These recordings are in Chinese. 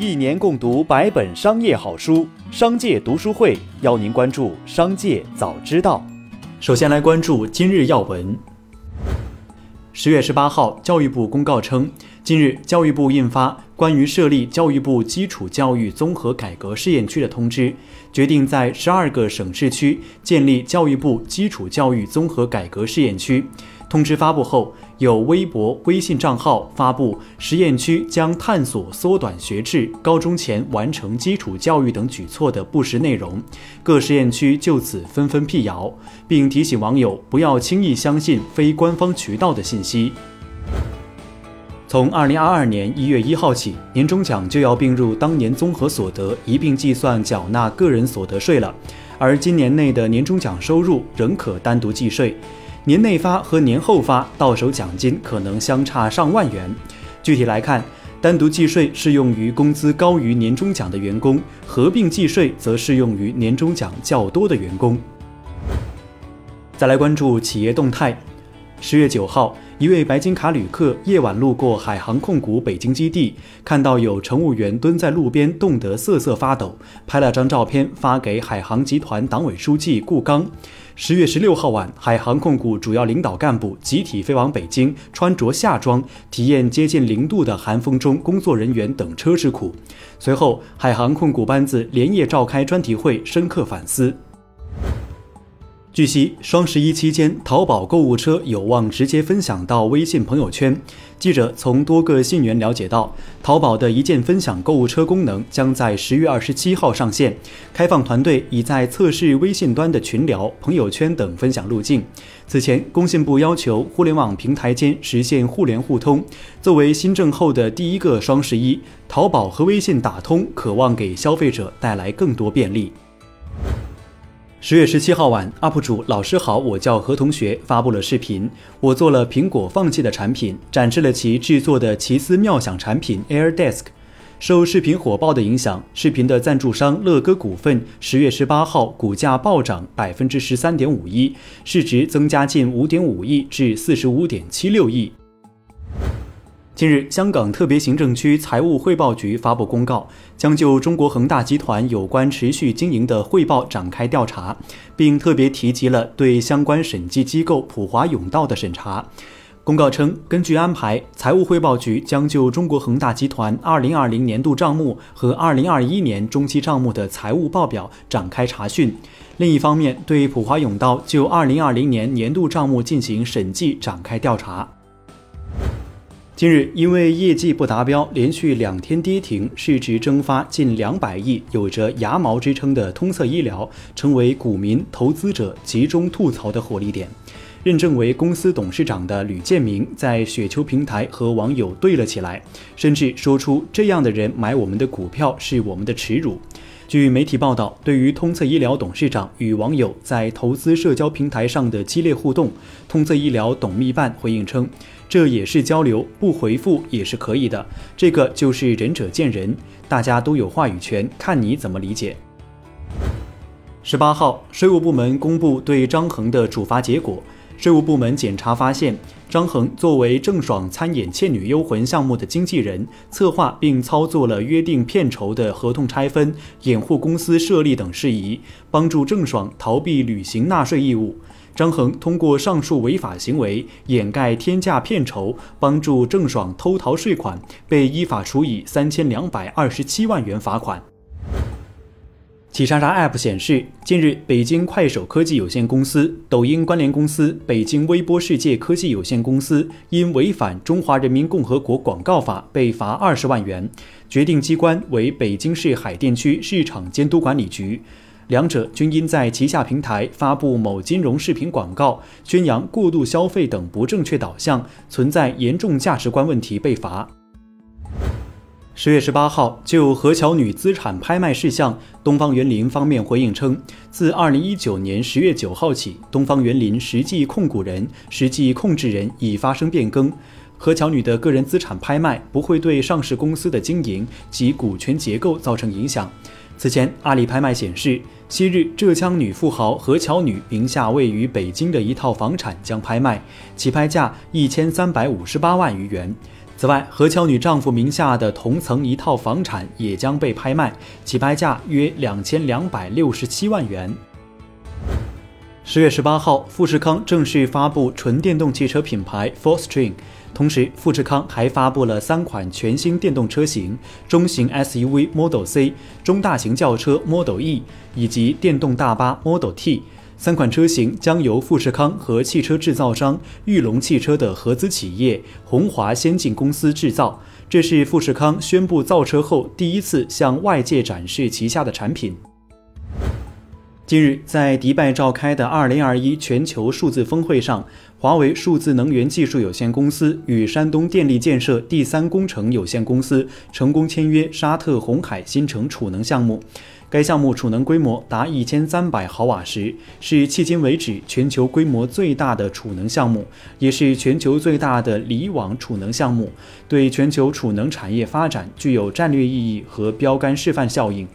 一年共读百本商业好书，商界读书会邀您关注商界早知道。首先来关注今日要闻。十月十八号，教育部公告称，近日教育部印发关于设立教育部基础教育综合改革试验区的通知，决定在十二个省市区建立教育部基础教育综合改革试验区。通知发布后，有微博、微信账号发布“实验区将探索缩短学制、高中前完成基础教育等举措”的不实内容，各实验区就此纷纷辟谣，并提醒网友不要轻易相信非官方渠道的信息。从二零二二年一月一号起，年终奖就要并入当年综合所得一并计算缴纳个人所得税了，而今年内的年终奖收入仍可单独计税。年内发和年后发到手奖金可能相差上万元。具体来看，单独计税适用于工资高于年终奖的员工，合并计税则适用于年终奖较多的员工。再来关注企业动态。十月九号，一位白金卡旅客夜晚路过海航控股北京基地，看到有乘务员蹲在路边冻得瑟瑟发抖，拍了张照片发给海航集团党委书记顾刚。十月十六号晚，海航控股主要领导干部集体飞往北京，穿着夏装，体验接近零度的寒风中工作人员等车之苦。随后，海航控股班子连夜召开专题会，深刻反思。据悉，双十一期间，淘宝购物车有望直接分享到微信朋友圈。记者从多个信源了解到，淘宝的一键分享购物车功能将在十月二十七号上线。开放团队已在测试微信端的群聊、朋友圈等分享路径。此前，工信部要求互联网平台间实现互联互通。作为新政后的第一个双十一，淘宝和微信打通，渴望给消费者带来更多便利。十月十七号晚，UP 主老师好，我叫何同学发布了视频。我做了苹果放弃的产品，展示了其制作的奇思妙想产品 AirDesk。受视频火爆的影响，视频的赞助商乐歌股份十月十八号股价暴涨百分之十三点五一，市值增加近五点五亿至四十五点七六亿。近日，香港特别行政区财务汇报局发布公告，将就中国恒大集团有关持续经营的汇报展开调查，并特别提及了对相关审计机构普华永道的审查。公告称，根据安排，财务汇报局将就中国恒大集团2020年度账目和2021年中期账目的财务报表展开查询。另一方面，对普华永道就2020年年度账目进行审计展开调查。近日，因为业绩不达标，连续两天跌停，市值蒸发近两百亿，有着“牙毛”之称的通策医疗，成为股民、投资者集中吐槽的火力点。认证为公司董事长的吕建明在雪球平台和网友对了起来，甚至说出“这样的人买我们的股票是我们的耻辱”。据媒体报道，对于通策医疗董事长与网友在投资社交平台上的激烈互动，通策医疗董秘办回应称。这也是交流，不回复也是可以的。这个就是仁者见仁，大家都有话语权，看你怎么理解。十八号，税务部门公布对张恒的处罚结果。税务部门检查发现，张恒作为郑爽参演《倩女幽魂》项目的经纪人，策划并操作了约定片酬的合同拆分、掩护公司设立等事宜，帮助郑爽逃避履行纳税义务。张恒通过上述违法行为掩盖天价片酬，帮助郑爽偷逃税款，被依法处以三千两百二十七万元罚款。企查查 App 显示，近日，北京快手科技有限公司、抖音关联公司、北京微波世界科技有限公司因违反《中华人民共和国广告法》被罚二十万元，决定机关为北京市海淀区市场监督管理局。两者均因在旗下平台发布某金融视频广告，宣扬过度消费等不正确导向，存在严重价值观问题被罚。十月十八号，就何乔女资产拍卖事项，东方园林方面回应称，自二零一九年十月九号起，东方园林实际控股人、实际控制人已发生变更，何乔女的个人资产拍卖不会对上市公司的经营及股权结构造成影响。此前，阿里拍卖显示。昔日，浙江女富豪何乔女名下位于北京的一套房产将拍卖，起拍价一千三百五十八万余元。此外，何乔女丈夫名下的同层一套房产也将被拍卖，起拍价约两千两百六十七万元。十月十八号，富士康正式发布纯电动汽车品牌 f o r s t r i n g 同时，富士康还发布了三款全新电动车型：中型 SUV Model C、中大型轿车 Model E 以及电动大巴 Model T。三款车型将由富士康和汽车制造商裕隆汽车的合资企业宏华先进公司制造。这是富士康宣布造车后第一次向外界展示旗下的产品。近日，在迪拜召开的2021全球数字峰会上，华为数字能源技术有限公司与山东电力建设第三工程有限公司成功签约沙特红海新城储能项目。该项目储能规模达一千三百毫瓦时，是迄今为止全球规模最大的储能项目，也是全球最大的离网储能项目，对全球储能产业发展具有战略意义和标杆示范效应。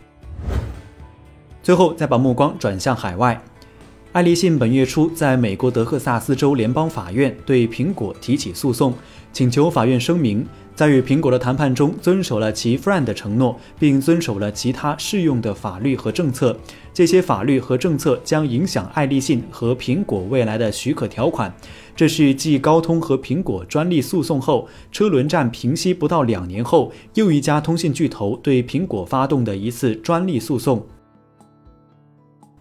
最后，再把目光转向海外。爱立信本月初在美国德克萨斯州联邦法院对苹果提起诉讼，请求法院声明，在与苹果的谈判中遵守了其 FRIEND 的承诺，并遵守了其他适用的法律和政策。这些法律和政策将影响爱立信和苹果未来的许可条款。这是继高通和苹果专利诉讼后，车轮战平息不到两年后，又一家通信巨头对苹果发动的一次专利诉讼。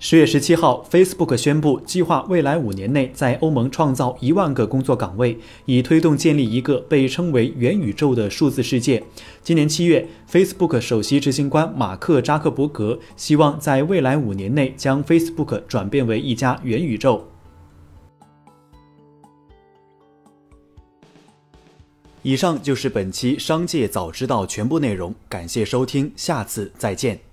十月十七号，Facebook 宣布计划未来五年内在欧盟创造一万个工作岗位，以推动建立一个被称为元宇宙的数字世界。今年七月，Facebook 首席执行官马克扎克伯格希望在未来五年内将 Facebook 转变为一家元宇宙。以上就是本期《商界早知道》全部内容，感谢收听，下次再见。